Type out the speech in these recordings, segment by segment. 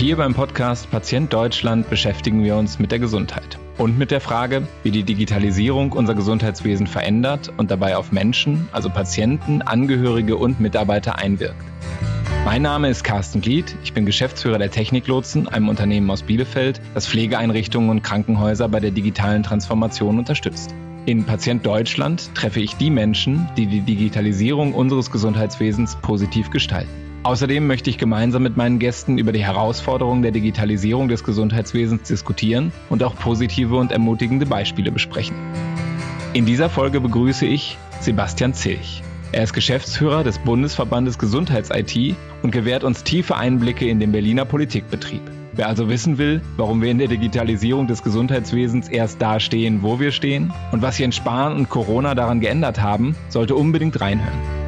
Hier beim Podcast Patient Deutschland beschäftigen wir uns mit der Gesundheit und mit der Frage, wie die Digitalisierung unser Gesundheitswesen verändert und dabei auf Menschen, also Patienten, Angehörige und Mitarbeiter einwirkt. Mein Name ist Carsten Glied, ich bin Geschäftsführer der Techniklotsen, einem Unternehmen aus Bielefeld, das Pflegeeinrichtungen und Krankenhäuser bei der digitalen Transformation unterstützt. In Patient Deutschland treffe ich die Menschen, die die Digitalisierung unseres Gesundheitswesens positiv gestalten. Außerdem möchte ich gemeinsam mit meinen Gästen über die Herausforderungen der Digitalisierung des Gesundheitswesens diskutieren und auch positive und ermutigende Beispiele besprechen. In dieser Folge begrüße ich Sebastian Zilch. Er ist Geschäftsführer des Bundesverbandes Gesundheits-IT und gewährt uns tiefe Einblicke in den Berliner Politikbetrieb. Wer also wissen will, warum wir in der Digitalisierung des Gesundheitswesens erst da stehen, wo wir stehen und was sich in Spahn und Corona daran geändert haben, sollte unbedingt reinhören.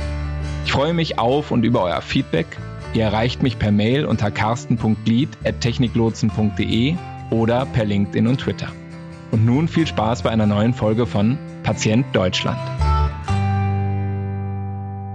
Ich freue mich auf und über euer Feedback. Ihr erreicht mich per Mail unter carsten.glied.techniklotsen.de oder per LinkedIn und Twitter. Und nun viel Spaß bei einer neuen Folge von Patient Deutschland.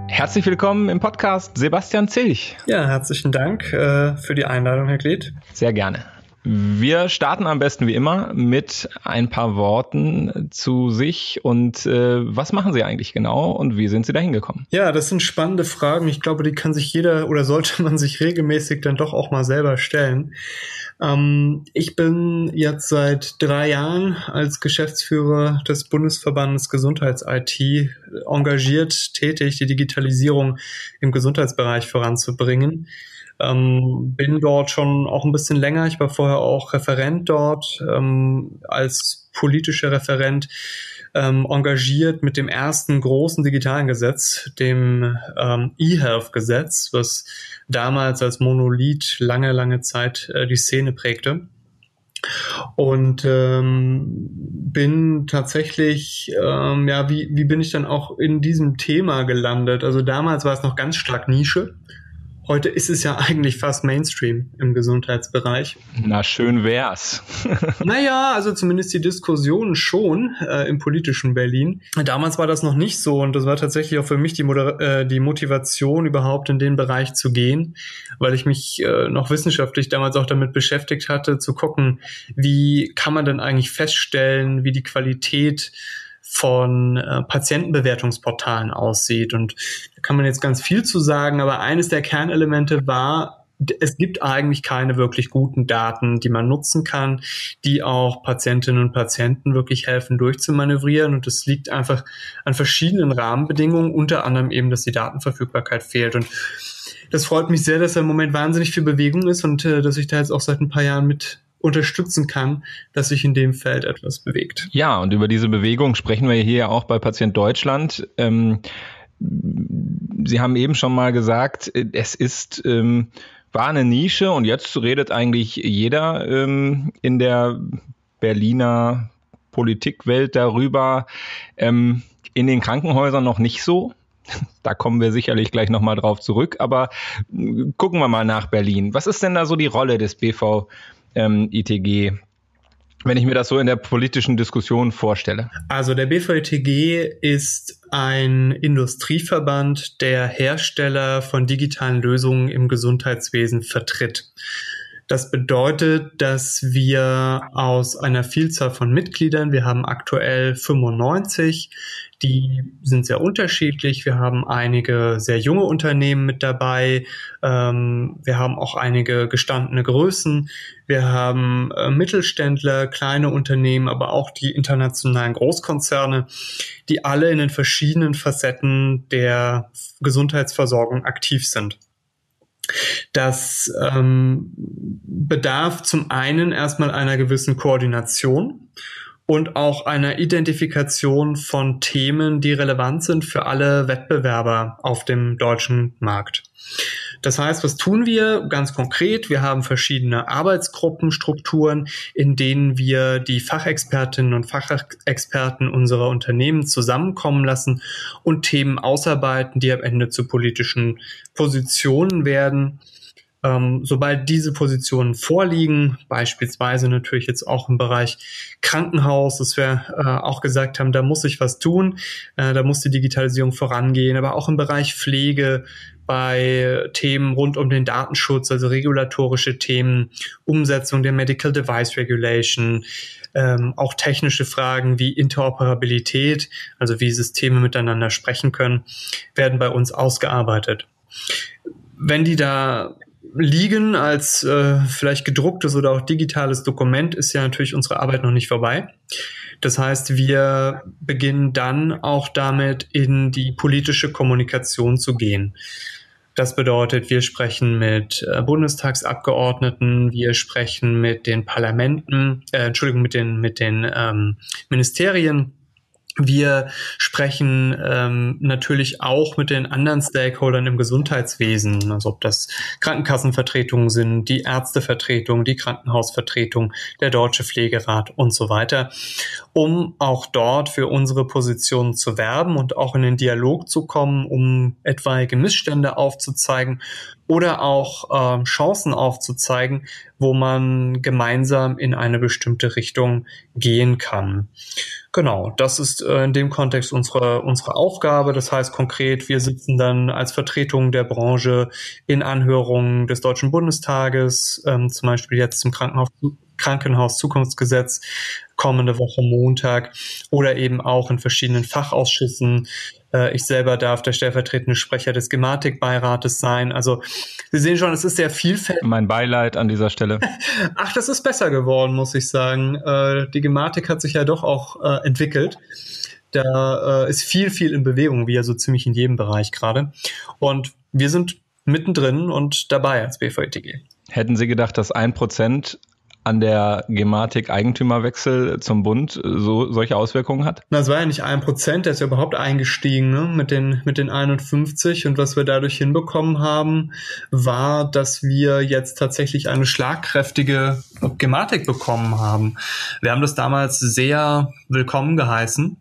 Herzlich willkommen im Podcast Sebastian Zilch. Ja, herzlichen Dank äh, für die Einladung, Herr Glied. Sehr gerne. Wir starten am besten wie immer mit ein paar Worten zu sich und äh, was machen Sie eigentlich genau und wie sind Sie da hingekommen? Ja, das sind spannende Fragen. Ich glaube, die kann sich jeder oder sollte man sich regelmäßig dann doch auch mal selber stellen. Ähm, ich bin jetzt seit drei Jahren als Geschäftsführer des Bundesverbandes Gesundheits-IT engagiert, tätig, die Digitalisierung im Gesundheitsbereich voranzubringen. Ähm, bin dort schon auch ein bisschen länger. Ich war vorher auch Referent dort ähm, als politischer Referent ähm, engagiert mit dem ersten großen digitalen Gesetz, dem ähm, E-Health-Gesetz, was damals als Monolith lange, lange Zeit äh, die Szene prägte. Und ähm, bin tatsächlich, ähm, ja, wie, wie bin ich dann auch in diesem Thema gelandet? Also damals war es noch ganz stark Nische. Heute ist es ja eigentlich fast Mainstream im Gesundheitsbereich. Na, schön wär's. naja, also zumindest die Diskussion schon äh, im politischen Berlin. Damals war das noch nicht so und das war tatsächlich auch für mich die, Moder äh, die Motivation, überhaupt in den Bereich zu gehen, weil ich mich äh, noch wissenschaftlich damals auch damit beschäftigt hatte, zu gucken, wie kann man denn eigentlich feststellen, wie die Qualität von äh, Patientenbewertungsportalen aussieht. Und da kann man jetzt ganz viel zu sagen, aber eines der Kernelemente war, es gibt eigentlich keine wirklich guten Daten, die man nutzen kann, die auch Patientinnen und Patienten wirklich helfen durchzumanövrieren. Und es liegt einfach an verschiedenen Rahmenbedingungen, unter anderem eben, dass die Datenverfügbarkeit fehlt. Und das freut mich sehr, dass da im Moment wahnsinnig viel Bewegung ist und äh, dass ich da jetzt auch seit ein paar Jahren mit unterstützen kann, dass sich in dem Feld etwas bewegt. Ja, und über diese Bewegung sprechen wir hier auch bei Patient Deutschland. Ähm, Sie haben eben schon mal gesagt, es ist ähm, war eine Nische und jetzt redet eigentlich jeder ähm, in der Berliner Politikwelt darüber. Ähm, in den Krankenhäusern noch nicht so. Da kommen wir sicherlich gleich nochmal drauf zurück. Aber äh, gucken wir mal nach Berlin. Was ist denn da so die Rolle des BV ähm, ITG wenn ich mir das so in der politischen Diskussion vorstelle? Also der BVITG ist ein Industrieverband, der Hersteller von digitalen Lösungen im Gesundheitswesen vertritt. Das bedeutet, dass wir aus einer Vielzahl von Mitgliedern, wir haben aktuell 95, die sind sehr unterschiedlich. Wir haben einige sehr junge Unternehmen mit dabei. Ähm, wir haben auch einige gestandene Größen. Wir haben äh, Mittelständler, kleine Unternehmen, aber auch die internationalen Großkonzerne, die alle in den verschiedenen Facetten der Gesundheitsversorgung aktiv sind. Das ähm, bedarf zum einen erstmal einer gewissen Koordination und auch einer Identifikation von Themen, die relevant sind für alle Wettbewerber auf dem deutschen Markt. Das heißt, was tun wir ganz konkret? Wir haben verschiedene Arbeitsgruppenstrukturen, in denen wir die Fachexpertinnen und Fachexperten unserer Unternehmen zusammenkommen lassen und Themen ausarbeiten, die am Ende zu politischen Positionen werden. Ähm, sobald diese Positionen vorliegen, beispielsweise natürlich jetzt auch im Bereich Krankenhaus, dass wir äh, auch gesagt haben, da muss sich was tun, äh, da muss die Digitalisierung vorangehen, aber auch im Bereich Pflege, bei Themen rund um den Datenschutz, also regulatorische Themen, Umsetzung der Medical Device Regulation, ähm, auch technische Fragen wie Interoperabilität, also wie Systeme miteinander sprechen können, werden bei uns ausgearbeitet. Wenn die da liegen als äh, vielleicht gedrucktes oder auch digitales Dokument, ist ja natürlich unsere Arbeit noch nicht vorbei. Das heißt, wir beginnen dann auch damit, in die politische Kommunikation zu gehen. Das bedeutet, wir sprechen mit äh, Bundestagsabgeordneten, wir sprechen mit den Parlamenten, äh, Entschuldigung, mit den, mit den ähm, Ministerien wir sprechen ähm, natürlich auch mit den anderen Stakeholdern im Gesundheitswesen, also ob das Krankenkassenvertretungen sind, die Ärztevertretung, die Krankenhausvertretung, der Deutsche Pflegerat und so weiter, um auch dort für unsere Positionen zu werben und auch in den Dialog zu kommen, um etwaige Missstände aufzuzeigen oder auch äh, Chancen aufzuzeigen, wo man gemeinsam in eine bestimmte Richtung gehen kann. Genau, das ist äh, in dem Kontext unsere, unsere Aufgabe. Das heißt konkret, wir sitzen dann als Vertretung der Branche in Anhörungen des Deutschen Bundestages, ähm, zum Beispiel jetzt zum Krankenhaus, Krankenhaus-Zukunftsgesetz kommende Woche Montag oder eben auch in verschiedenen Fachausschüssen ich selber darf der stellvertretende Sprecher des Gematikbeirates sein. Also Sie sehen schon, es ist sehr vielfältig. Mein Beileid an dieser Stelle. Ach, das ist besser geworden, muss ich sagen. Äh, die Gematik hat sich ja doch auch äh, entwickelt. Da ist viel, viel in Bewegung, wie ja so ziemlich in jedem Bereich gerade. Und wir sind mittendrin und dabei als BVETG. Hätten Sie gedacht, dass ein Prozent an der Gematik Eigentümerwechsel zum Bund so solche Auswirkungen hat? Na, es war ja nicht ein Prozent, der ist ja überhaupt eingestiegen ne? mit, den, mit den 51 und was wir dadurch hinbekommen haben, war, dass wir jetzt tatsächlich eine schlagkräftige Gematik bekommen haben. Wir haben das damals sehr willkommen geheißen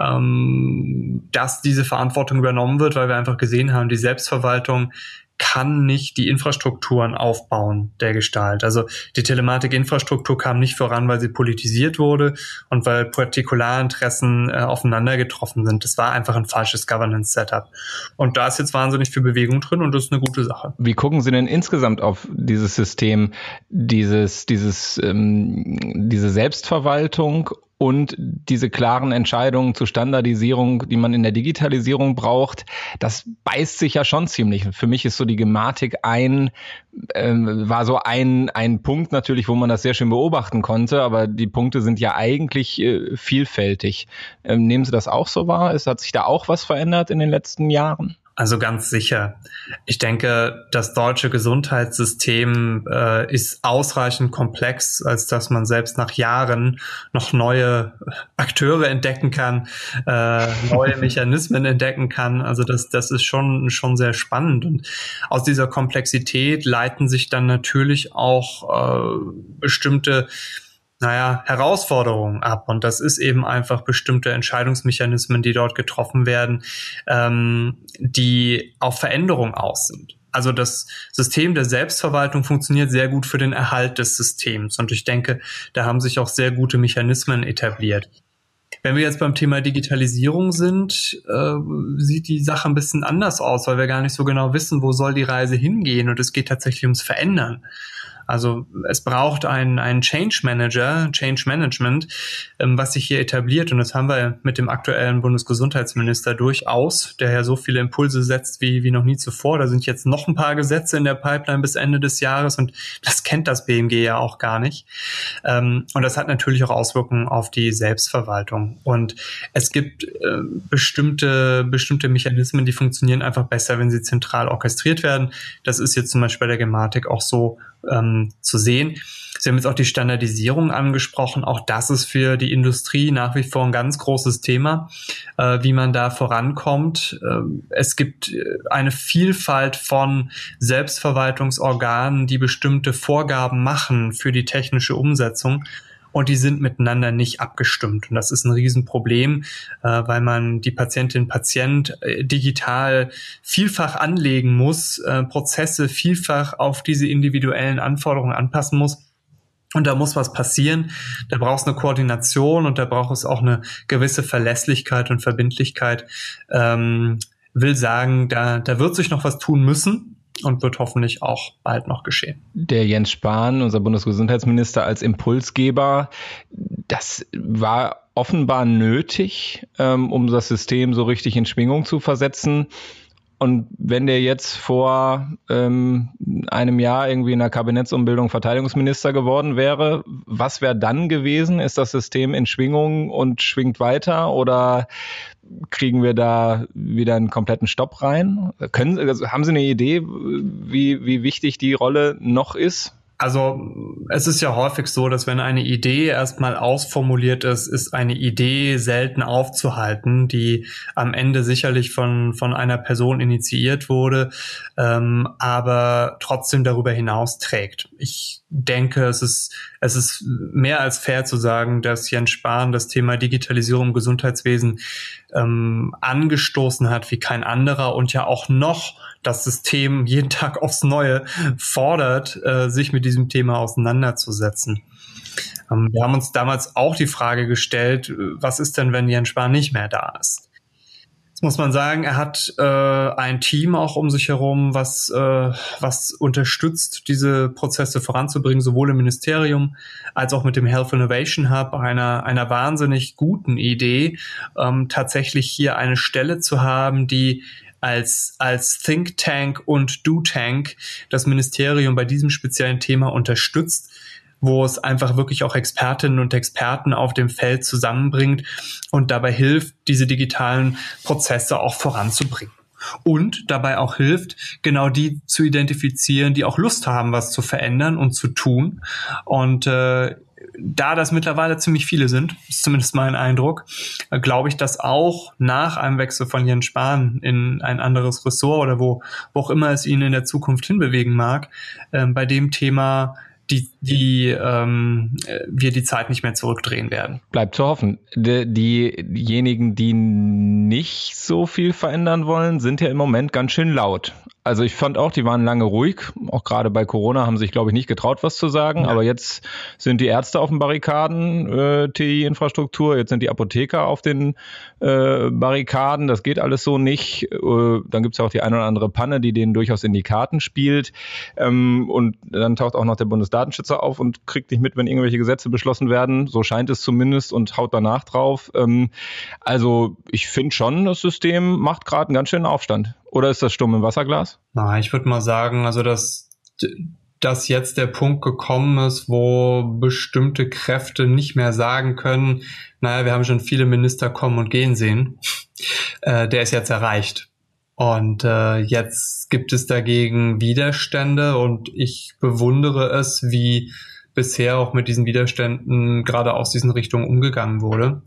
ähm, dass diese Verantwortung übernommen wird, weil wir einfach gesehen haben, die Selbstverwaltung kann nicht die Infrastrukturen aufbauen der Gestalt. Also die Telematikinfrastruktur kam nicht voran, weil sie politisiert wurde und weil Partikularinteressen äh, aufeinander getroffen sind. Das war einfach ein falsches Governance-Setup. Und da ist jetzt wahnsinnig viel Bewegung drin und das ist eine gute Sache. Wie gucken Sie denn insgesamt auf dieses System, dieses, dieses, ähm, diese Selbstverwaltung und diese klaren Entscheidungen zur Standardisierung, die man in der Digitalisierung braucht, das beißt sich ja schon ziemlich. Für mich ist so die Gematik ein, äh, war so ein, ein Punkt natürlich, wo man das sehr schön beobachten konnte, aber die Punkte sind ja eigentlich äh, vielfältig. Ähm, nehmen Sie das auch so wahr? Es hat sich da auch was verändert in den letzten Jahren? Also ganz sicher. Ich denke, das deutsche Gesundheitssystem äh, ist ausreichend komplex, als dass man selbst nach Jahren noch neue Akteure entdecken kann, äh, neue Mechanismen entdecken kann. Also das, das ist schon, schon sehr spannend. Und aus dieser Komplexität leiten sich dann natürlich auch äh, bestimmte naja, Herausforderungen ab. Und das ist eben einfach bestimmte Entscheidungsmechanismen, die dort getroffen werden, ähm, die auf Veränderung aus sind. Also das System der Selbstverwaltung funktioniert sehr gut für den Erhalt des Systems. Und ich denke, da haben sich auch sehr gute Mechanismen etabliert. Wenn wir jetzt beim Thema Digitalisierung sind, äh, sieht die Sache ein bisschen anders aus, weil wir gar nicht so genau wissen, wo soll die Reise hingehen. Und es geht tatsächlich ums Verändern. Also es braucht einen, einen Change Manager, Change Management, ähm, was sich hier etabliert. Und das haben wir mit dem aktuellen Bundesgesundheitsminister durchaus, der ja so viele Impulse setzt wie, wie noch nie zuvor. Da sind jetzt noch ein paar Gesetze in der Pipeline bis Ende des Jahres und das kennt das BMG ja auch gar nicht. Ähm, und das hat natürlich auch Auswirkungen auf die Selbstverwaltung. Und es gibt äh, bestimmte, bestimmte Mechanismen, die funktionieren einfach besser, wenn sie zentral orchestriert werden. Das ist jetzt zum Beispiel bei der Gematik auch so ähm, zu sehen. Sie haben jetzt auch die Standardisierung angesprochen. Auch das ist für die Industrie nach wie vor ein ganz großes Thema, äh, wie man da vorankommt. Äh, es gibt äh, eine Vielfalt von Selbstverwaltungsorganen, die bestimmte Vorgaben machen für die technische Umsetzung. Und die sind miteinander nicht abgestimmt. Und das ist ein Riesenproblem, äh, weil man die Patientin, Patient äh, digital vielfach anlegen muss, äh, Prozesse vielfach auf diese individuellen Anforderungen anpassen muss. Und da muss was passieren. Da braucht es eine Koordination und da braucht es auch eine gewisse Verlässlichkeit und Verbindlichkeit. Ähm, will sagen, da, da wird sich noch was tun müssen und wird hoffentlich auch bald noch geschehen. Der Jens Spahn, unser Bundesgesundheitsminister, als Impulsgeber, das war offenbar nötig, ähm, um das System so richtig in Schwingung zu versetzen. Und wenn der jetzt vor ähm, einem Jahr irgendwie in der Kabinettsumbildung Verteidigungsminister geworden wäre, was wäre dann gewesen? Ist das System in Schwingung und schwingt weiter oder kriegen wir da wieder einen kompletten Stopp rein? Können, also haben Sie eine Idee, wie, wie wichtig die Rolle noch ist? Also es ist ja häufig so, dass wenn eine Idee erstmal ausformuliert ist, ist eine Idee selten aufzuhalten, die am Ende sicherlich von, von einer Person initiiert wurde, ähm, aber trotzdem darüber hinaus trägt. Ich denke, es ist, es ist mehr als fair zu sagen, dass Jens Spahn das Thema Digitalisierung im Gesundheitswesen ähm, angestoßen hat wie kein anderer und ja auch noch das System jeden Tag aufs Neue fordert, äh, sich mit diesem Thema auseinanderzusetzen. Ähm, wir haben uns damals auch die Frage gestellt, was ist denn, wenn Jens Spahn nicht mehr da ist? Jetzt muss man sagen, er hat äh, ein Team auch um sich herum, was, äh, was unterstützt, diese Prozesse voranzubringen, sowohl im Ministerium als auch mit dem Health Innovation Hub, einer, einer wahnsinnig guten Idee, ähm, tatsächlich hier eine Stelle zu haben, die als, als Think Tank und Do Tank das Ministerium bei diesem speziellen Thema unterstützt wo es einfach wirklich auch Expertinnen und Experten auf dem Feld zusammenbringt und dabei hilft, diese digitalen Prozesse auch voranzubringen. Und dabei auch hilft, genau die zu identifizieren, die auch Lust haben, was zu verändern und zu tun. Und äh, da das mittlerweile ziemlich viele sind, ist zumindest mein Eindruck, äh, glaube ich, dass auch nach einem Wechsel von Jens Spahn in ein anderes Ressort oder wo, wo auch immer es ihn in der Zukunft hinbewegen mag, äh, bei dem Thema die, die ähm, wir die Zeit nicht mehr zurückdrehen werden. Bleibt zu hoffen. Die, diejenigen, die nicht so viel verändern wollen, sind ja im Moment ganz schön laut. Also ich fand auch, die waren lange ruhig. Auch gerade bei Corona haben sich, glaube ich, nicht getraut, was zu sagen. Ja. Aber jetzt sind die Ärzte auf den Barrikaden, äh, TI-Infrastruktur. Jetzt sind die Apotheker auf den äh, Barrikaden. Das geht alles so nicht. Äh, dann gibt es ja auch die eine oder andere Panne, die denen durchaus in die Karten spielt. Ähm, und dann taucht auch noch der Bundesdatenschützer auf und kriegt nicht mit, wenn irgendwelche Gesetze beschlossen werden. So scheint es zumindest und haut danach drauf. Ähm, also ich finde schon, das System macht gerade einen ganz schönen Aufstand. Oder ist das stumm im Wasserglas? Na, ich würde mal sagen, also dass, dass jetzt der Punkt gekommen ist, wo bestimmte Kräfte nicht mehr sagen können, naja, wir haben schon viele Minister kommen und gehen sehen, äh, der ist jetzt erreicht. Und äh, jetzt gibt es dagegen Widerstände und ich bewundere es, wie bisher auch mit diesen Widerständen gerade aus diesen Richtungen umgegangen wurde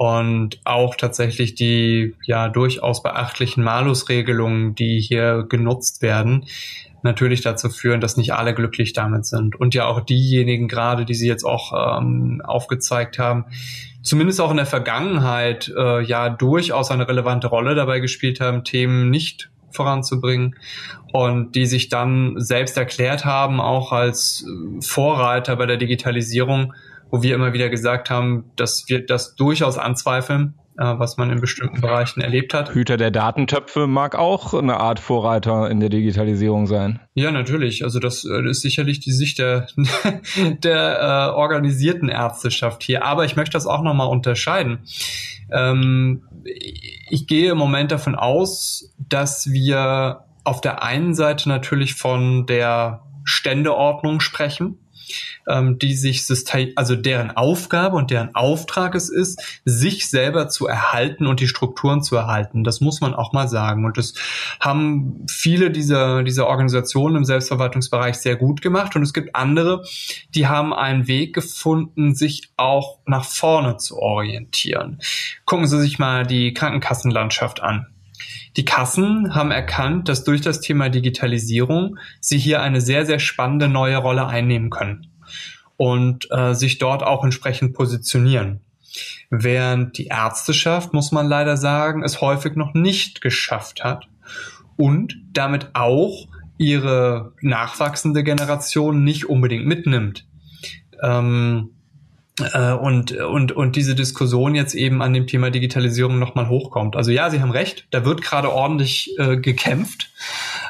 und auch tatsächlich die ja durchaus beachtlichen Malusregelungen, die hier genutzt werden, natürlich dazu führen, dass nicht alle glücklich damit sind. Und ja auch diejenigen gerade, die Sie jetzt auch ähm, aufgezeigt haben, zumindest auch in der Vergangenheit äh, ja durchaus eine relevante Rolle dabei gespielt haben, Themen nicht voranzubringen und die sich dann selbst erklärt haben, auch als äh, Vorreiter bei der Digitalisierung wo wir immer wieder gesagt haben, dass wir das durchaus anzweifeln, was man in bestimmten Bereichen erlebt hat. Hüter der Datentöpfe mag auch eine Art Vorreiter in der Digitalisierung sein. Ja, natürlich. Also das, das äh, ist sicherlich die Sicht der, der äh, organisierten Ärzteschaft hier. Aber ich möchte das auch nochmal unterscheiden. Ähm, ich gehe im Moment davon aus, dass wir auf der einen Seite natürlich von der Ständeordnung sprechen ähm, die sich also deren Aufgabe und deren Auftrag es ist, sich selber zu erhalten und die Strukturen zu erhalten. Das muss man auch mal sagen. Und das haben viele dieser, dieser Organisationen im Selbstverwaltungsbereich sehr gut gemacht. Und es gibt andere, die haben einen Weg gefunden, sich auch nach vorne zu orientieren. Gucken Sie sich mal die Krankenkassenlandschaft an. Die Kassen haben erkannt, dass durch das Thema Digitalisierung sie hier eine sehr, sehr spannende neue Rolle einnehmen können. und äh, sich dort auch entsprechend positionieren. Während die Ärzteschaft, muss man leider sagen, es häufig noch nicht geschafft hat und damit auch ihre nachwachsende Generation nicht unbedingt mitnimmt. Ähm, äh, und, und, und diese Diskussion jetzt eben an dem Thema Digitalisierung nochmal hochkommt. Also ja, Sie haben recht, da wird gerade ordentlich äh, gekämpft.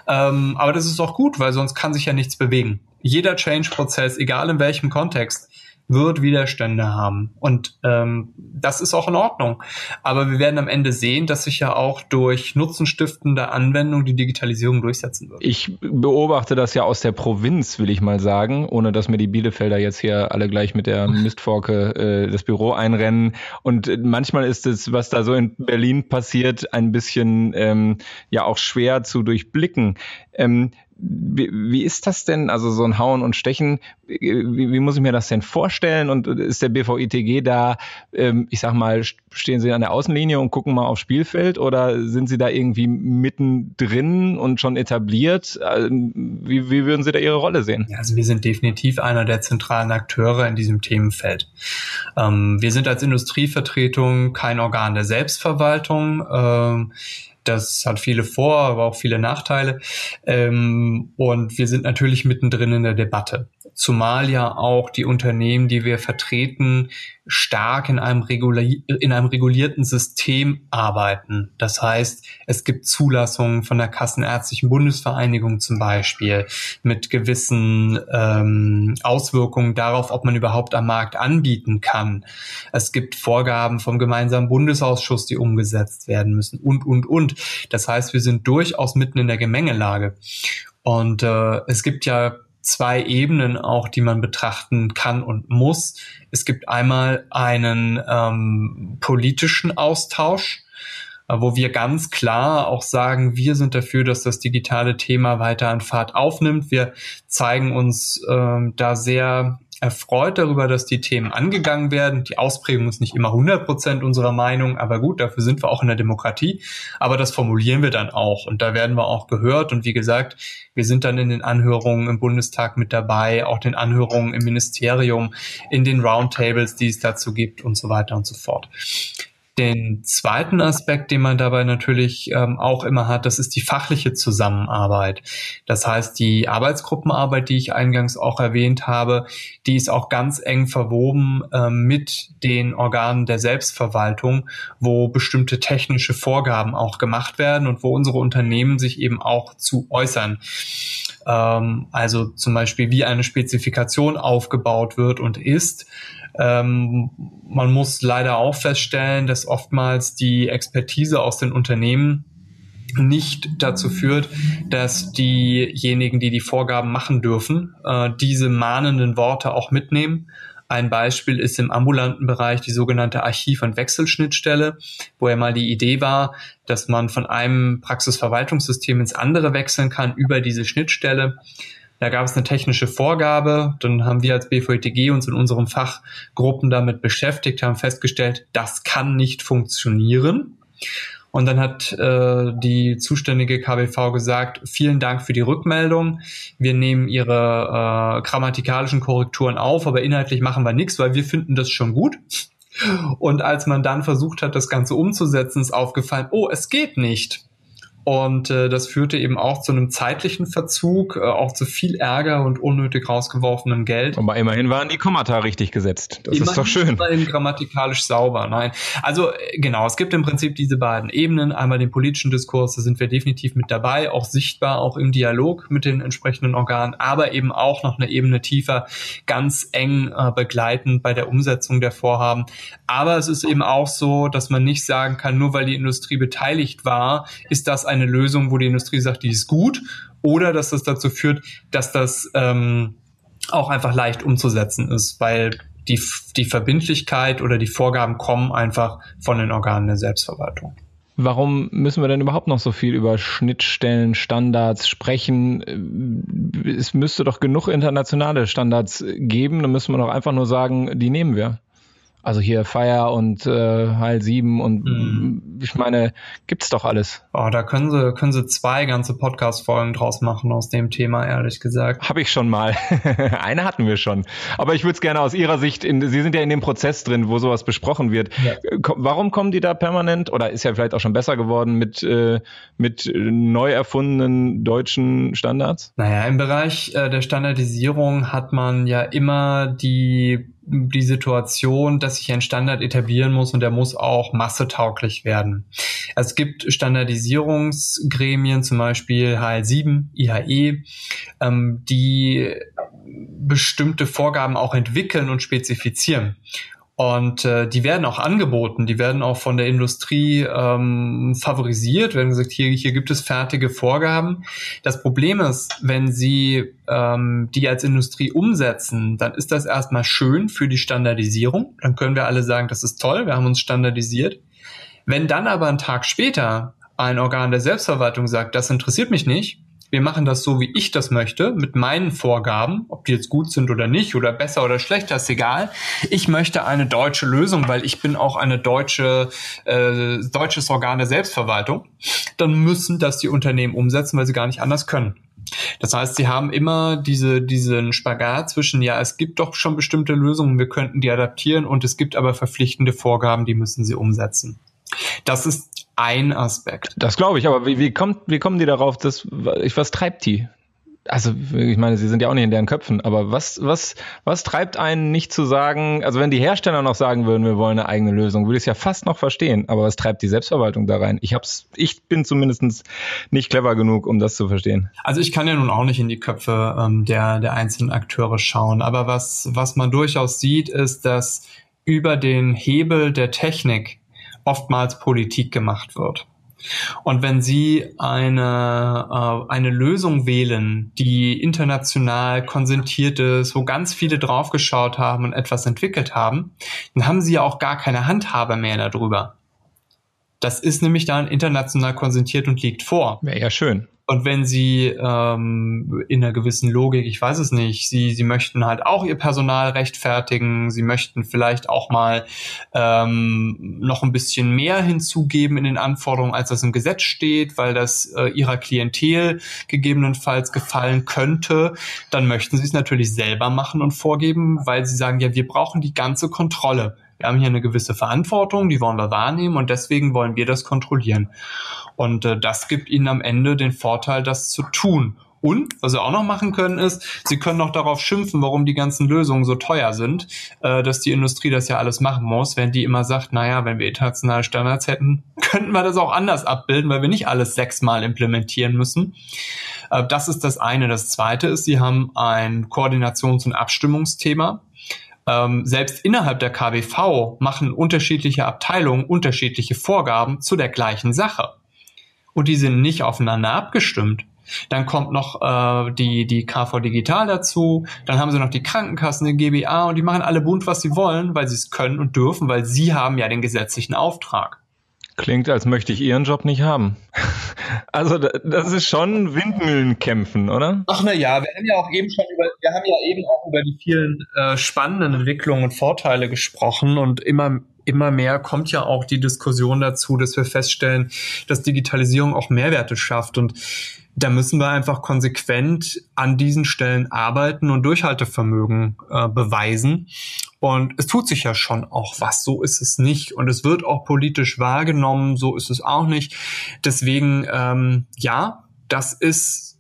Ähm, aber das ist auch gut, weil sonst kann sich ja nichts bewegen. Jeder Change-Prozess, egal in welchem Kontext, wird Widerstände haben. Und ähm, das ist auch in Ordnung. Aber wir werden am Ende sehen, dass sich ja auch durch nutzenstiftende Anwendung die Digitalisierung durchsetzen wird. Ich beobachte das ja aus der Provinz, will ich mal sagen, ohne dass mir die Bielefelder jetzt hier alle gleich mit der Mistforke äh, das Büro einrennen. Und manchmal ist es, was da so in Berlin passiert, ein bisschen ähm, ja auch schwer zu durchblicken. Ähm, wie, wie ist das denn? Also so ein Hauen und Stechen, wie, wie muss ich mir das denn vorstellen? Und ist der BVITG da, ähm, ich sag mal, stehen Sie an der Außenlinie und gucken mal aufs Spielfeld oder sind Sie da irgendwie mittendrin und schon etabliert? Ähm, wie, wie würden Sie da Ihre Rolle sehen? Also wir sind definitiv einer der zentralen Akteure in diesem Themenfeld. Ähm, wir sind als Industrievertretung kein Organ der Selbstverwaltung. Ähm, das hat viele Vor-, aber auch viele Nachteile. Ähm, und wir sind natürlich mittendrin in der Debatte. Zumal ja auch die Unternehmen, die wir vertreten, stark in einem, in einem regulierten System arbeiten. Das heißt, es gibt Zulassungen von der Kassenärztlichen Bundesvereinigung zum Beispiel mit gewissen ähm, Auswirkungen darauf, ob man überhaupt am Markt anbieten kann. Es gibt Vorgaben vom gemeinsamen Bundesausschuss, die umgesetzt werden müssen und, und, und. Das heißt, wir sind durchaus mitten in der Gemengelage. Und äh, es gibt ja zwei Ebenen auch, die man betrachten kann und muss. Es gibt einmal einen ähm, politischen Austausch, äh, wo wir ganz klar auch sagen, wir sind dafür, dass das digitale Thema weiter an Fahrt aufnimmt. Wir zeigen uns ähm, da sehr erfreut darüber, dass die Themen angegangen werden. Die Ausprägung ist nicht immer 100 Prozent unserer Meinung, aber gut, dafür sind wir auch in der Demokratie. Aber das formulieren wir dann auch und da werden wir auch gehört. Und wie gesagt, wir sind dann in den Anhörungen im Bundestag mit dabei, auch den Anhörungen im Ministerium, in den Roundtables, die es dazu gibt und so weiter und so fort. Den zweiten Aspekt, den man dabei natürlich ähm, auch immer hat, das ist die fachliche Zusammenarbeit. Das heißt, die Arbeitsgruppenarbeit, die ich eingangs auch erwähnt habe, die ist auch ganz eng verwoben ähm, mit den Organen der Selbstverwaltung, wo bestimmte technische Vorgaben auch gemacht werden und wo unsere Unternehmen sich eben auch zu äußern ähm, also zum Beispiel wie eine Spezifikation aufgebaut wird und ist, ähm, man muss leider auch feststellen, dass oftmals die Expertise aus den Unternehmen nicht dazu führt, dass diejenigen, die die Vorgaben machen dürfen, äh, diese mahnenden Worte auch mitnehmen. Ein Beispiel ist im ambulanten Bereich die sogenannte Archiv- und Wechselschnittstelle, wo ja mal die Idee war, dass man von einem Praxisverwaltungssystem ins andere wechseln kann über diese Schnittstelle. Da gab es eine technische Vorgabe. Dann haben wir als BVTG uns in unseren Fachgruppen damit beschäftigt, haben festgestellt, das kann nicht funktionieren. Und dann hat äh, die zuständige KBV gesagt, vielen Dank für die Rückmeldung. Wir nehmen Ihre äh, grammatikalischen Korrekturen auf, aber inhaltlich machen wir nichts, weil wir finden das schon gut. Und als man dann versucht hat, das Ganze umzusetzen, ist aufgefallen, oh, es geht nicht. Und äh, das führte eben auch zu einem zeitlichen Verzug, äh, auch zu viel Ärger und unnötig rausgeworfenem Geld. Aber immerhin waren die Kommata richtig gesetzt. Das immerhin ist doch schön. Immerhin grammatikalisch sauber. Nein. Also äh, genau, es gibt im Prinzip diese beiden Ebenen. Einmal den politischen Diskurs, da sind wir definitiv mit dabei, auch sichtbar, auch im Dialog mit den entsprechenden Organen, aber eben auch noch eine Ebene tiefer, ganz eng äh, begleitend bei der Umsetzung der Vorhaben. Aber es ist eben auch so, dass man nicht sagen kann, nur weil die Industrie beteiligt war, ist das eine Lösung, wo die Industrie sagt, die ist gut, oder dass das dazu führt, dass das ähm, auch einfach leicht umzusetzen ist, weil die, die Verbindlichkeit oder die Vorgaben kommen einfach von den Organen der Selbstverwaltung. Warum müssen wir denn überhaupt noch so viel über Schnittstellen, Standards sprechen? Es müsste doch genug internationale Standards geben. Dann müssen wir doch einfach nur sagen, die nehmen wir. Also hier Fire und äh, Heil 7 und mhm. ich meine, gibt's doch alles. Oh, da können sie, können sie zwei ganze Podcast-Folgen draus machen aus dem Thema, ehrlich gesagt. Habe ich schon mal. Eine hatten wir schon. Aber ich würde es gerne aus Ihrer Sicht, in, Sie sind ja in dem Prozess drin, wo sowas besprochen wird. Ja. Warum kommen die da permanent, oder ist ja vielleicht auch schon besser geworden, mit, äh, mit neu erfundenen deutschen Standards? Naja, im Bereich äh, der Standardisierung hat man ja immer die die Situation, dass sich ein Standard etablieren muss und der muss auch massetauglich werden. Es gibt Standardisierungsgremien, zum Beispiel HL7, IHE, ähm, die bestimmte Vorgaben auch entwickeln und spezifizieren. Und äh, die werden auch angeboten, die werden auch von der Industrie ähm, favorisiert, werden gesagt, hier, hier gibt es fertige Vorgaben. Das Problem ist, wenn sie ähm, die als Industrie umsetzen, dann ist das erstmal schön für die Standardisierung. Dann können wir alle sagen, das ist toll, wir haben uns standardisiert. Wenn dann aber einen Tag später ein Organ der Selbstverwaltung sagt, das interessiert mich nicht, wir machen das so, wie ich das möchte, mit meinen Vorgaben, ob die jetzt gut sind oder nicht oder besser oder schlechter, ist egal. Ich möchte eine deutsche Lösung, weil ich bin auch eine deutsche, äh, deutsches Organ der Selbstverwaltung. Dann müssen das die Unternehmen umsetzen, weil sie gar nicht anders können. Das heißt, sie haben immer diese, diesen Spagat zwischen, ja, es gibt doch schon bestimmte Lösungen, wir könnten die adaptieren und es gibt aber verpflichtende Vorgaben, die müssen sie umsetzen. Das ist ein Aspekt. Das glaube ich, aber wie, wie, kommt, wie kommen die darauf, dass, was treibt die? Also, ich meine, sie sind ja auch nicht in deren Köpfen, aber was, was, was treibt einen nicht zu sagen, also wenn die Hersteller noch sagen würden, wir wollen eine eigene Lösung, würde ich es ja fast noch verstehen, aber was treibt die Selbstverwaltung da rein? Ich hab's, ich bin zumindest nicht clever genug, um das zu verstehen. Also ich kann ja nun auch nicht in die Köpfe ähm, der, der einzelnen Akteure schauen, aber was, was man durchaus sieht, ist, dass über den Hebel der Technik oftmals Politik gemacht wird. Und wenn Sie eine, äh, eine Lösung wählen, die international konsentiert ist, wo ganz viele draufgeschaut haben und etwas entwickelt haben, dann haben Sie ja auch gar keine Handhabe mehr darüber. Das ist nämlich dann international konsentiert und liegt vor. Wäre ja schön. Und wenn sie ähm, in einer gewissen Logik, ich weiß es nicht, sie, sie möchten halt auch ihr Personal rechtfertigen, sie möchten vielleicht auch mal ähm, noch ein bisschen mehr hinzugeben in den Anforderungen, als das im Gesetz steht, weil das äh, ihrer Klientel gegebenenfalls gefallen könnte, dann möchten sie es natürlich selber machen und vorgeben, weil sie sagen, ja, wir brauchen die ganze Kontrolle. Wir haben hier eine gewisse Verantwortung, die wollen wir wahrnehmen und deswegen wollen wir das kontrollieren. Und äh, das gibt ihnen am Ende den Vorteil, das zu tun. Und was sie auch noch machen können, ist, sie können noch darauf schimpfen, warum die ganzen Lösungen so teuer sind, äh, dass die Industrie das ja alles machen muss, wenn die immer sagt, naja, wenn wir internationale Standards hätten, könnten wir das auch anders abbilden, weil wir nicht alles sechsmal implementieren müssen. Äh, das ist das eine. Das zweite ist, sie haben ein Koordinations- und Abstimmungsthema. Ähm, selbst innerhalb der KBV machen unterschiedliche Abteilungen unterschiedliche Vorgaben zu der gleichen Sache und die sind nicht aufeinander abgestimmt. Dann kommt noch äh, die, die KV Digital dazu. Dann haben sie noch die Krankenkassen, den GBA und die machen alle bunt, was sie wollen, weil sie es können und dürfen, weil sie haben ja den gesetzlichen Auftrag. Klingt, als möchte ich Ihren Job nicht haben. Also das ist schon Windmühlenkämpfen, oder? Ach na ja, wir haben ja auch eben schon über, wir haben ja eben auch über die vielen äh, spannenden Entwicklungen und Vorteile gesprochen und immer immer mehr kommt ja auch die Diskussion dazu, dass wir feststellen, dass Digitalisierung auch Mehrwerte schafft. Und da müssen wir einfach konsequent an diesen Stellen arbeiten und Durchhaltevermögen äh, beweisen. Und es tut sich ja schon auch was, so ist es nicht. Und es wird auch politisch wahrgenommen, so ist es auch nicht. Deswegen, ähm, ja, das ist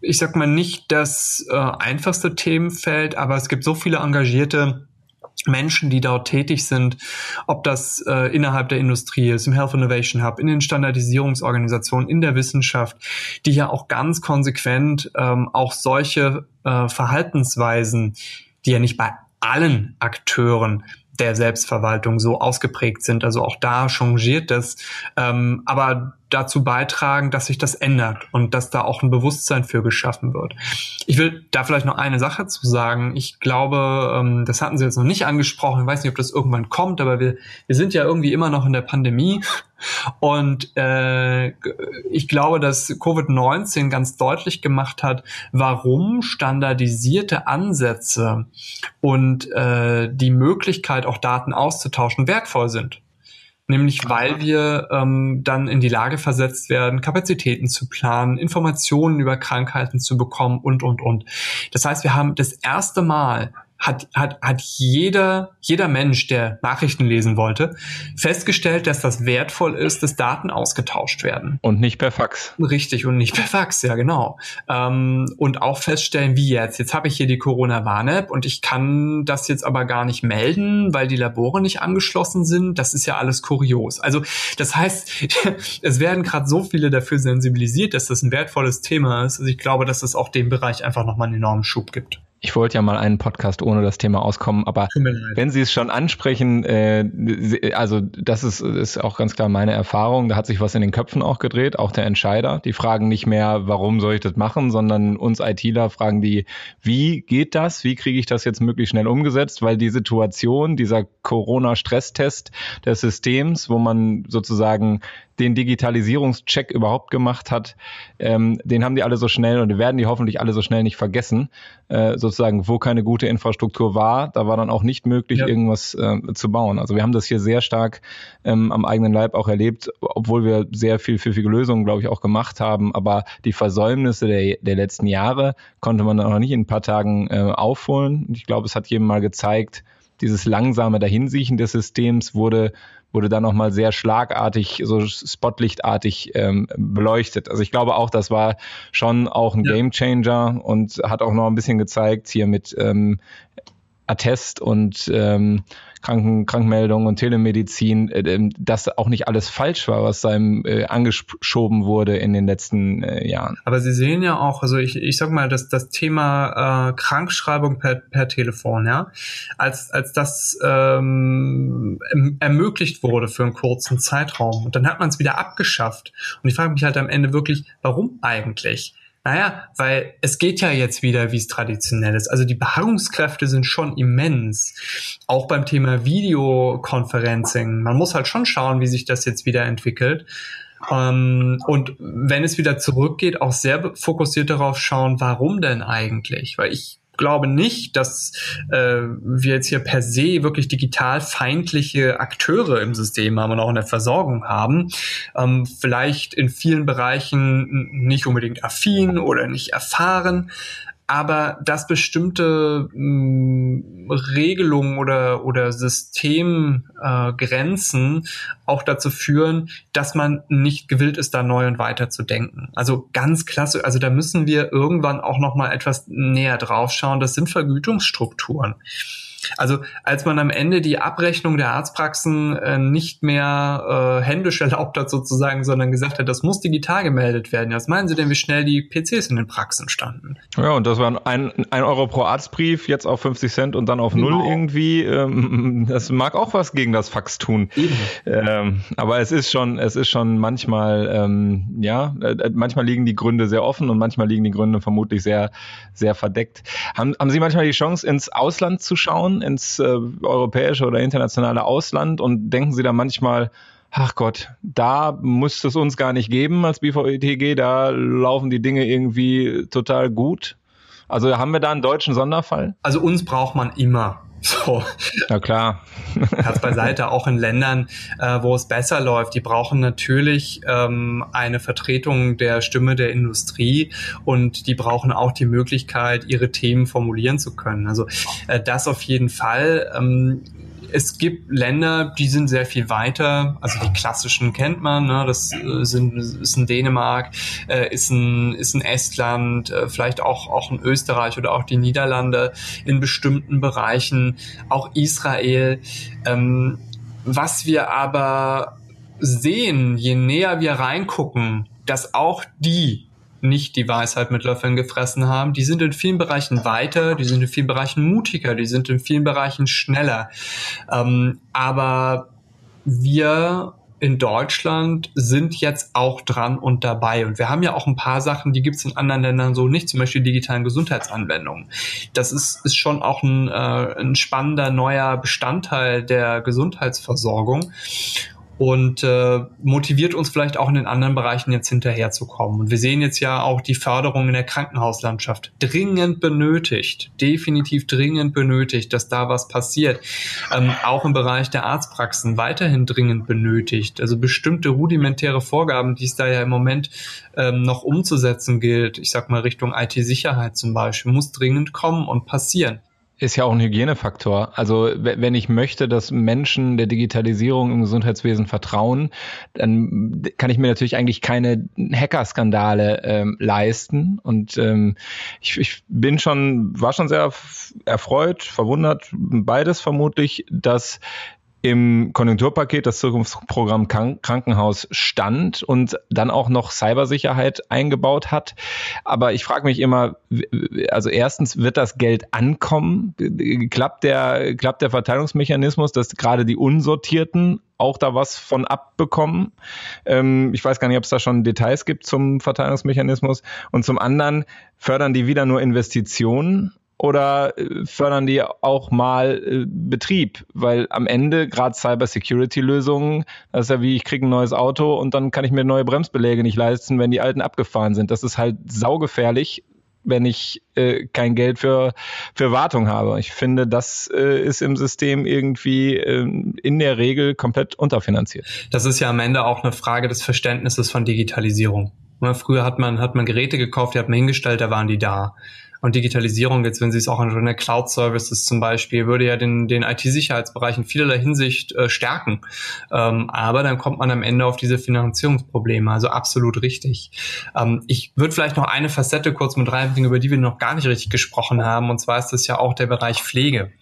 ich sag mal nicht das äh, einfachste Themenfeld, aber es gibt so viele engagierte Menschen, die dort tätig sind, ob das äh, innerhalb der Industrie ist, im Health Innovation Hub, in den Standardisierungsorganisationen, in der Wissenschaft, die ja auch ganz konsequent ähm, auch solche äh, Verhaltensweisen, die ja nicht bei allen Akteuren der Selbstverwaltung so ausgeprägt sind. Also auch da changiert das, ähm, aber dazu beitragen, dass sich das ändert und dass da auch ein Bewusstsein für geschaffen wird. Ich will da vielleicht noch eine Sache zu sagen. Ich glaube, ähm, das hatten Sie jetzt noch nicht angesprochen. Ich weiß nicht, ob das irgendwann kommt, aber wir, wir sind ja irgendwie immer noch in der Pandemie Und äh, ich glaube, dass Covid-19 ganz deutlich gemacht hat, warum standardisierte Ansätze und äh, die Möglichkeit, auch Daten auszutauschen, wertvoll sind. Nämlich weil wir ähm, dann in die Lage versetzt werden, Kapazitäten zu planen, Informationen über Krankheiten zu bekommen und, und, und. Das heißt, wir haben das erste Mal hat, hat, hat jeder, jeder Mensch, der Nachrichten lesen wollte, festgestellt, dass das wertvoll ist, dass Daten ausgetauscht werden. Und nicht per Fax. Richtig, und nicht per Fax, ja genau. Ähm, und auch feststellen, wie jetzt. Jetzt habe ich hier die Corona-Warn-App und ich kann das jetzt aber gar nicht melden, weil die Labore nicht angeschlossen sind. Das ist ja alles kurios. Also das heißt, es werden gerade so viele dafür sensibilisiert, dass das ein wertvolles Thema ist. Also ich glaube, dass es auch dem Bereich einfach nochmal einen enormen Schub gibt. Ich wollte ja mal einen Podcast ohne das Thema auskommen, aber wenn Sie es schon ansprechen, äh, also das ist, ist auch ganz klar meine Erfahrung, da hat sich was in den Köpfen auch gedreht, auch der Entscheider. Die fragen nicht mehr, warum soll ich das machen, sondern uns ITler fragen die, wie geht das, wie kriege ich das jetzt möglichst schnell umgesetzt, weil die Situation, dieser Corona-Stresstest des Systems, wo man sozusagen den Digitalisierungscheck überhaupt gemacht hat, ähm, den haben die alle so schnell und werden die hoffentlich alle so schnell nicht vergessen. Äh, sozusagen, wo keine gute Infrastruktur war, da war dann auch nicht möglich, ja. irgendwas äh, zu bauen. Also wir haben das hier sehr stark ähm, am eigenen Leib auch erlebt, obwohl wir sehr viel pfiffige Lösungen, glaube ich, auch gemacht haben. Aber die Versäumnisse der, der letzten Jahre konnte man dann auch nicht in ein paar Tagen äh, aufholen. Ich glaube, es hat jedem mal gezeigt, dieses langsame Dahinsiechen des Systems wurde wurde dann nochmal sehr schlagartig, so spotlichtartig ähm, beleuchtet. Also ich glaube auch, das war schon auch ein ja. Gamechanger und hat auch noch ein bisschen gezeigt hier mit ähm, Attest und ähm, Kranken, Krankmeldungen und Telemedizin, äh, ähm, dass auch nicht alles falsch war, was seinem äh, angeschoben wurde in den letzten äh, Jahren. Aber Sie sehen ja auch, also ich, ich sag mal, dass das Thema äh, Krankschreibung per, per Telefon, ja, als, als das ähm, erm-, ermöglicht wurde für einen kurzen Zeitraum und dann hat man es wieder abgeschafft. Und ich frage mich halt am Ende wirklich, warum eigentlich? Naja, weil es geht ja jetzt wieder, wie es traditionell ist. Also die Beharrungskräfte sind schon immens. Auch beim Thema Videoconferencing. Man muss halt schon schauen, wie sich das jetzt wieder entwickelt. Ähm, und wenn es wieder zurückgeht, auch sehr fokussiert darauf schauen, warum denn eigentlich? Weil ich glaube nicht, dass äh, wir jetzt hier per se wirklich digital feindliche Akteure im System haben und auch in der Versorgung haben. Ähm, vielleicht in vielen Bereichen nicht unbedingt affin oder nicht erfahren, aber dass bestimmte mh, mm, Regelungen oder, oder Systemgrenzen äh, auch dazu führen, dass man nicht gewillt ist, da neu und weiter zu denken. Also ganz klasse, also da müssen wir irgendwann auch noch mal etwas näher drauf schauen. Das sind Vergütungsstrukturen. Also als man am Ende die Abrechnung der Arztpraxen äh, nicht mehr äh, händisch erlaubt hat sozusagen, sondern gesagt hat, das muss digital gemeldet werden. Was meinen Sie denn, wie schnell die PCs in den Praxen standen? Ja, und das war ein, ein Euro pro Arztbrief, jetzt auf 50 Cent und dann auf genau. null irgendwie. Ähm, das mag auch was gegen das Fax tun. Ähm, aber es ist schon, es ist schon manchmal, ähm, ja, äh, manchmal liegen die Gründe sehr offen und manchmal liegen die Gründe vermutlich sehr, sehr verdeckt. Haben, haben Sie manchmal die Chance, ins Ausland zu schauen? ins äh, europäische oder internationale Ausland und denken Sie da manchmal, ach Gott, da muss es uns gar nicht geben als BVETG, da laufen die Dinge irgendwie total gut. Also haben wir da einen deutschen Sonderfall? Also uns braucht man immer. So. Ja klar. Herz beiseite, auch in Ländern, äh, wo es besser läuft. Die brauchen natürlich ähm, eine Vertretung der Stimme der Industrie und die brauchen auch die Möglichkeit, ihre Themen formulieren zu können. Also äh, das auf jeden Fall. Ähm, es gibt Länder, die sind sehr viel weiter. Also die klassischen kennt man. Ne? Das äh, sind, ist ein Dänemark, äh, ist, ein, ist ein Estland, äh, vielleicht auch, auch ein Österreich oder auch die Niederlande in bestimmten Bereichen, auch Israel. Ähm, was wir aber sehen, je näher wir reingucken, dass auch die nicht die Weisheit mit Löffeln gefressen haben. Die sind in vielen Bereichen weiter, die sind in vielen Bereichen mutiger, die sind in vielen Bereichen schneller. Ähm, aber wir in Deutschland sind jetzt auch dran und dabei. Und wir haben ja auch ein paar Sachen, die gibt es in anderen Ländern so nicht, zum Beispiel digitalen Gesundheitsanwendungen. Das ist, ist schon auch ein, äh, ein spannender neuer Bestandteil der Gesundheitsversorgung. Und äh, motiviert uns vielleicht auch in den anderen Bereichen jetzt hinterherzukommen. Und wir sehen jetzt ja auch die Förderung in der Krankenhauslandschaft dringend benötigt, definitiv dringend benötigt, dass da was passiert. Ähm, auch im Bereich der Arztpraxen weiterhin dringend benötigt. Also bestimmte rudimentäre Vorgaben, die es da ja im Moment ähm, noch umzusetzen gilt, ich sag mal Richtung IT-Sicherheit zum Beispiel, muss dringend kommen und passieren ist ja auch ein Hygienefaktor. Also wenn ich möchte, dass Menschen der Digitalisierung im Gesundheitswesen vertrauen, dann kann ich mir natürlich eigentlich keine Hackerskandale ähm, leisten. Und ähm, ich, ich bin schon, war schon sehr erfreut, verwundert, beides vermutlich, dass im Konjunkturpaket das Zukunftsprogramm Krankenhaus stand und dann auch noch Cybersicherheit eingebaut hat. Aber ich frage mich immer, also erstens, wird das Geld ankommen? Klappt der, klappt der Verteilungsmechanismus, dass gerade die Unsortierten auch da was von abbekommen. Ähm, ich weiß gar nicht, ob es da schon Details gibt zum Verteilungsmechanismus. Und zum anderen fördern die wieder nur Investitionen oder äh, fördern die auch mal äh, Betrieb? Weil am Ende gerade Cyber-Security-Lösungen, das ist ja wie, ich kriege ein neues Auto und dann kann ich mir neue Bremsbeläge nicht leisten, wenn die alten abgefahren sind. Das ist halt saugefährlich, wenn ich äh, kein Geld für, für Wartung habe. Ich finde, das äh, ist im System irgendwie äh, in der Regel komplett unterfinanziert. Das ist ja am Ende auch eine Frage des Verständnisses von Digitalisierung. Früher hat man, hat man Geräte gekauft, die hat man hingestellt, da waren die da. Und Digitalisierung, jetzt wenn Sie es auch an der Cloud Services zum Beispiel, würde ja den, den IT-Sicherheitsbereich in vielerlei Hinsicht äh, stärken. Ähm, aber dann kommt man am Ende auf diese Finanzierungsprobleme. Also absolut richtig. Ähm, ich würde vielleicht noch eine Facette kurz mit reinbringen, über die wir noch gar nicht richtig gesprochen haben. Und zwar ist das ja auch der Bereich Pflege.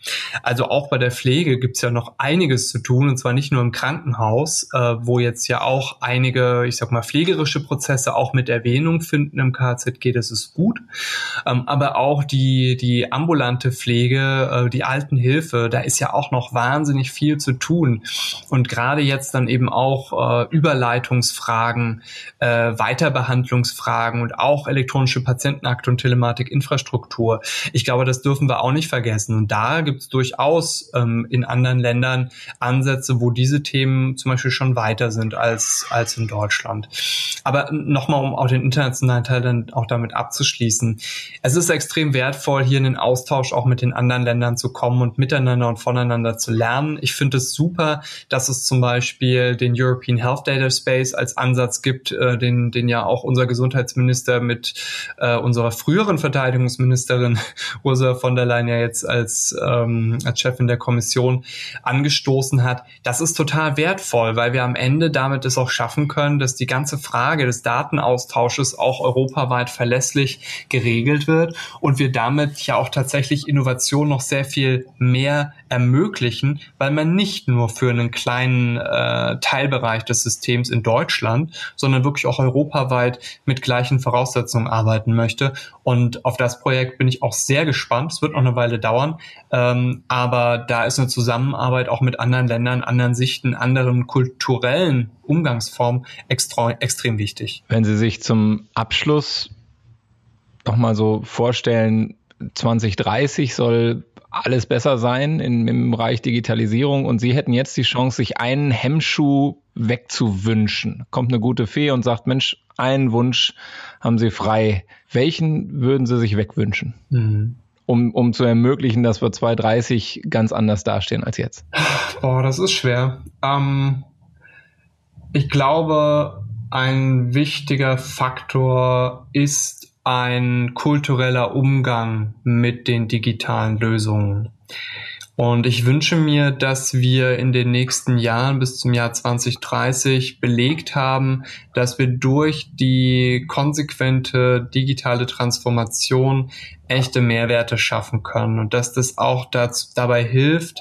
Also auch bei der Pflege gibt es ja noch einiges zu tun. Und zwar nicht nur im Krankenhaus, äh, wo jetzt ja auch einige, ich sag mal, pflegerische Prozesse auch mit Erwähnung finden im KZG. Das ist gut. Ähm, aber auch die, die ambulante Pflege, äh, die Altenhilfe, da ist ja auch noch wahnsinnig viel zu tun. Und gerade jetzt dann eben auch äh, Überleitungsfragen, äh, Weiterbehandlungsfragen und auch elektronische Patientenakte und Telematikinfrastruktur. Ich glaube, das dürfen wir auch nicht vergessen. Und da gibt es durchaus ähm, in anderen Ländern Ansätze, wo diese Themen zum Beispiel schon weiter sind als, als in Deutschland. Aber nochmal, um auch den internationalen Teil dann auch damit abzuschließen. Es ist extrem wertvoll, hier in den Austausch auch mit den anderen Ländern zu kommen und miteinander und voneinander zu lernen. Ich finde es super, dass es zum Beispiel den European Health Data Space als Ansatz gibt, äh, den, den ja auch unser Gesundheitsminister mit äh, unserer früheren Verteidigungsministerin Ursula von der Leyen ja jetzt als, ähm, als Chefin der Kommission angestoßen hat. Das ist total wertvoll, weil wir am Ende damit es auch schaffen können, dass die ganze Frage des Datenaustausches auch europaweit verlässlich geregelt wird und wir damit ja auch tatsächlich Innovation noch sehr viel mehr ermöglichen, weil man nicht nur für einen kleinen äh, Teilbereich des Systems in Deutschland, sondern wirklich auch europaweit mit gleichen Voraussetzungen arbeiten möchte. Und auf das Projekt bin ich auch sehr gespannt. Es wird noch eine Weile dauern, ähm, aber da ist eine Zusammenarbeit auch mit anderen Ländern, anderen Sichten, anderen kulturellen Umgangsformen extrem wichtig. Wenn Sie sich zum Abschluss noch mal so vorstellen, 2030 soll alles besser sein in, im Bereich Digitalisierung und Sie hätten jetzt die Chance, sich einen Hemmschuh wegzuwünschen. Kommt eine gute Fee und sagt, Mensch, einen Wunsch haben Sie frei. Welchen würden Sie sich wegwünschen? Mhm. Um, um zu ermöglichen, dass wir 2030 ganz anders dastehen als jetzt? Oh, das ist schwer. Ähm, ich glaube, ein wichtiger Faktor ist ein kultureller Umgang mit den digitalen Lösungen. Und ich wünsche mir, dass wir in den nächsten Jahren bis zum Jahr 2030 belegt haben, dass wir durch die konsequente digitale Transformation echte Mehrwerte schaffen können und dass das auch dazu, dabei hilft,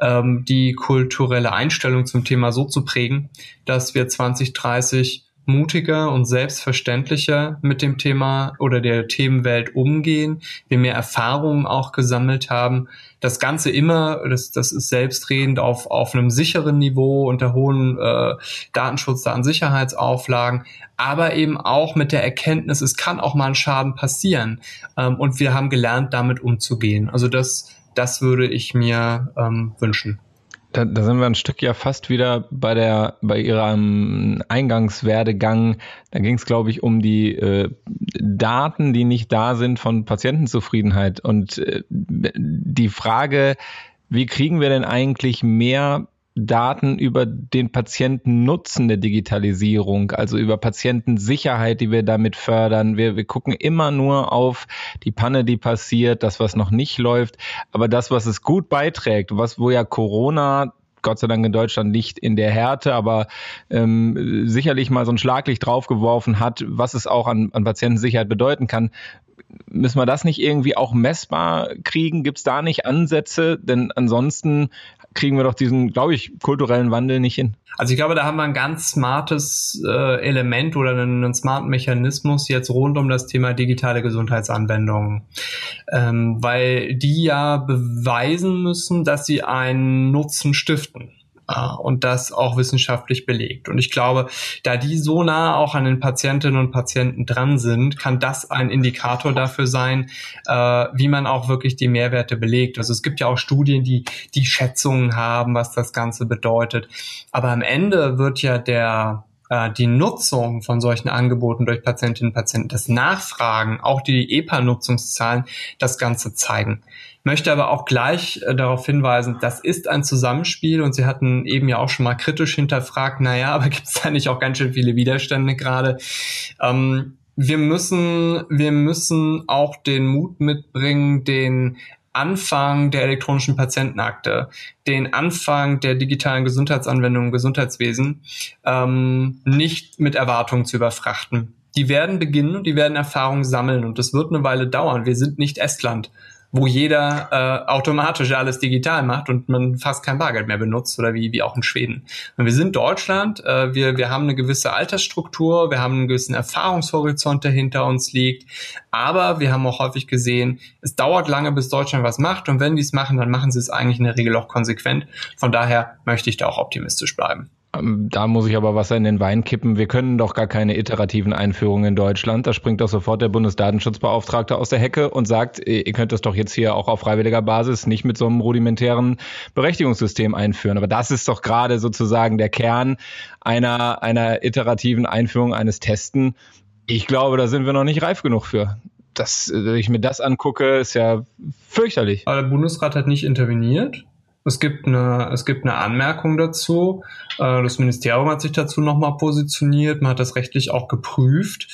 ähm, die kulturelle Einstellung zum Thema so zu prägen, dass wir 2030 mutiger und selbstverständlicher mit dem Thema oder der Themenwelt umgehen, wir mehr Erfahrungen auch gesammelt haben. Das Ganze immer, das, das ist selbstredend auf, auf einem sicheren Niveau unter hohen äh, Datenschutz, Datensicherheitsauflagen, aber eben auch mit der Erkenntnis, es kann auch mal ein Schaden passieren. Ähm, und wir haben gelernt, damit umzugehen. Also das, das würde ich mir ähm, wünschen. Da, da sind wir ein Stück ja fast wieder bei der bei ihrem Eingangswerdegang. Da ging es, glaube ich, um die äh, Daten, die nicht da sind von Patientenzufriedenheit und äh, die Frage, wie kriegen wir denn eigentlich mehr Daten über den Patientennutzen der Digitalisierung, also über Patientensicherheit, die wir damit fördern. Wir, wir gucken immer nur auf die Panne, die passiert, das, was noch nicht läuft, aber das, was es gut beiträgt, was, wo ja Corona Gott sei Dank in Deutschland nicht in der Härte, aber ähm, sicherlich mal so ein Schlaglicht draufgeworfen hat, was es auch an, an Patientensicherheit bedeuten kann. Müssen wir das nicht irgendwie auch messbar kriegen? Gibt es da nicht Ansätze? Denn ansonsten kriegen wir doch diesen, glaube ich, kulturellen Wandel nicht hin. Also ich glaube, da haben wir ein ganz smartes äh, Element oder einen, einen, smarten Mechanismus jetzt rund um das Thema digitale Gesundheitsanwendungen, ähm, weil die ja beweisen müssen, dass sie einen Nutzen stiften und das auch wissenschaftlich belegt. Und ich glaube, da die so nah auch an den Patientinnen und Patienten dran sind, kann das ein Indikator dafür sein, äh, wie man auch wirklich die Mehrwerte belegt. Also es gibt ja auch Studien, die die Schätzungen haben, was das Ganze bedeutet. Aber am Ende wird ja der äh, die Nutzung von solchen Angeboten durch Patientinnen und Patienten, das Nachfragen, auch die EPA-Nutzungszahlen, das Ganze zeigen. Möchte aber auch gleich äh, darauf hinweisen, das ist ein Zusammenspiel und Sie hatten eben ja auch schon mal kritisch hinterfragt, naja, aber gibt es da nicht auch ganz schön viele Widerstände gerade? Ähm, wir müssen, wir müssen auch den Mut mitbringen, den Anfang der elektronischen Patientenakte, den Anfang der digitalen Gesundheitsanwendungen im Gesundheitswesen ähm, nicht mit Erwartungen zu überfrachten. Die werden beginnen und die werden Erfahrungen sammeln und das wird eine Weile dauern. Wir sind nicht Estland wo jeder äh, automatisch alles digital macht und man fast kein Bargeld mehr benutzt oder wie, wie auch in Schweden. Und wir sind Deutschland, äh, wir, wir haben eine gewisse Altersstruktur, wir haben einen gewissen Erfahrungshorizont, der hinter uns liegt, aber wir haben auch häufig gesehen, es dauert lange, bis Deutschland was macht und wenn die es machen, dann machen sie es eigentlich in der Regel auch konsequent. Von daher möchte ich da auch optimistisch bleiben. Ähm, da muss ich aber Wasser in den Wein kippen. Wir können doch gar keine iterativen Einführungen in Deutschland. Da springt doch sofort der Bundesdatenschutzbeauftragte aus der Hecke und sagt, ihr könnt das doch jetzt hier auch auf freiwilliger Basis nicht mit so einem rudimentären Berechtigungssystem einführen. Aber das ist doch gerade sozusagen der Kern einer, einer iterativen Einführung eines Testen. Ich glaube, da sind wir noch nicht reif genug für. Das, wenn ich mir das angucke, ist ja fürchterlich. Aber der Bundesrat hat nicht interveniert. Es gibt eine, es gibt eine Anmerkung dazu. Äh, das Ministerium hat sich dazu nochmal positioniert. Man hat das rechtlich auch geprüft.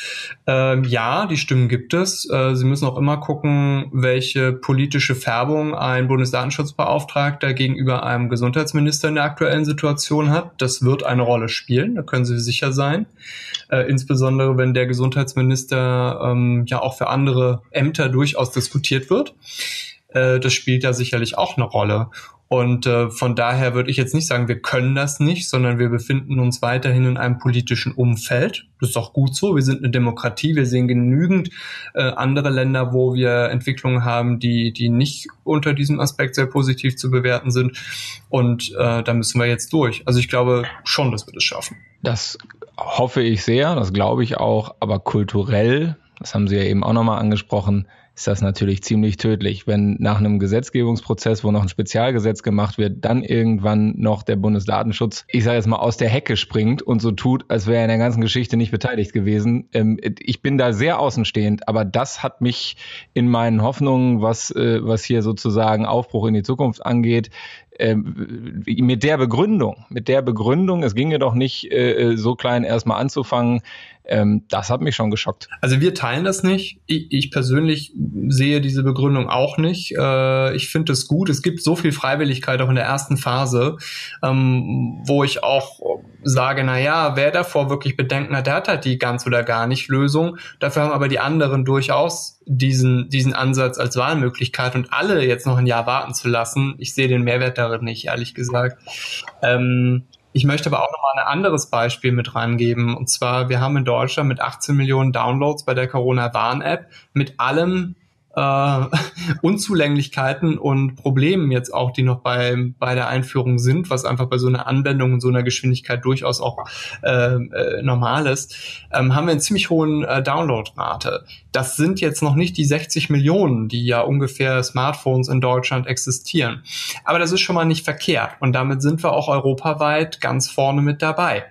Ähm, ja, die Stimmen gibt es. Äh, Sie müssen auch immer gucken, welche politische Färbung ein Bundesdatenschutzbeauftragter gegenüber einem Gesundheitsminister in der aktuellen Situation hat. Das wird eine Rolle spielen. Da können Sie sicher sein. Äh, insbesondere wenn der Gesundheitsminister ähm, ja auch für andere Ämter durchaus diskutiert wird das spielt da sicherlich auch eine Rolle. Und äh, von daher würde ich jetzt nicht sagen, wir können das nicht, sondern wir befinden uns weiterhin in einem politischen Umfeld. Das ist auch gut so. Wir sind eine Demokratie. Wir sehen genügend äh, andere Länder, wo wir Entwicklungen haben, die, die nicht unter diesem Aspekt sehr positiv zu bewerten sind. Und äh, da müssen wir jetzt durch. Also ich glaube schon, dass wir das schaffen. Das hoffe ich sehr. Das glaube ich auch. Aber kulturell, das haben Sie ja eben auch nochmal angesprochen, ist das natürlich ziemlich tödlich, wenn nach einem Gesetzgebungsprozess, wo noch ein Spezialgesetz gemacht wird, dann irgendwann noch der Bundesdatenschutz, ich sage jetzt mal, aus der Hecke springt und so tut, als wäre er in der ganzen Geschichte nicht beteiligt gewesen. Ähm, ich bin da sehr außenstehend, aber das hat mich in meinen Hoffnungen, was, äh, was hier sozusagen Aufbruch in die Zukunft angeht, ähm, mit der Begründung, mit der Begründung, es ginge doch nicht äh, äh, so klein erstmal anzufangen, ähm, das hat mich schon geschockt. Also wir teilen das nicht. Ich, ich persönlich sehe diese Begründung auch nicht. Äh, ich finde es gut. Es gibt so viel Freiwilligkeit auch in der ersten Phase, ähm, wo ich auch sage, na ja, wer davor wirklich Bedenken hat, der hat halt die ganz oder gar nicht Lösung. Dafür haben aber die anderen durchaus diesen, diesen Ansatz als Wahlmöglichkeit und alle jetzt noch ein Jahr warten zu lassen. Ich sehe den Mehrwert darin nicht, ehrlich gesagt. Ähm, ich möchte aber auch noch mal ein anderes Beispiel mit reingeben. Und zwar, wir haben in Deutschland mit 18 Millionen Downloads bei der Corona-Warn-App mit allem äh, Unzulänglichkeiten und Problemen jetzt auch, die noch bei, bei der Einführung sind, was einfach bei so einer Anwendung und so einer Geschwindigkeit durchaus auch äh, äh, normal ist, ähm, haben wir einen ziemlich hohen äh, Downloadrate. Das sind jetzt noch nicht die 60 Millionen, die ja ungefähr Smartphones in Deutschland existieren. Aber das ist schon mal nicht verkehrt und damit sind wir auch europaweit ganz vorne mit dabei.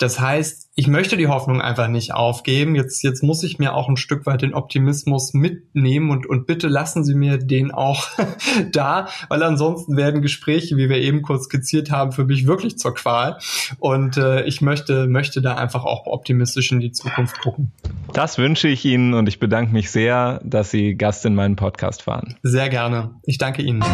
Das heißt, ich möchte die Hoffnung einfach nicht aufgeben. Jetzt, jetzt muss ich mir auch ein Stück weit den Optimismus mitnehmen und, und bitte lassen Sie mir den auch da, weil ansonsten werden Gespräche, wie wir eben kurz skizziert haben, für mich wirklich zur Qual. Und äh, ich möchte, möchte da einfach auch optimistisch in die Zukunft gucken. Das wünsche ich Ihnen und ich bedanke mich sehr, dass Sie Gast in meinem Podcast waren. Sehr gerne. Ich danke Ihnen.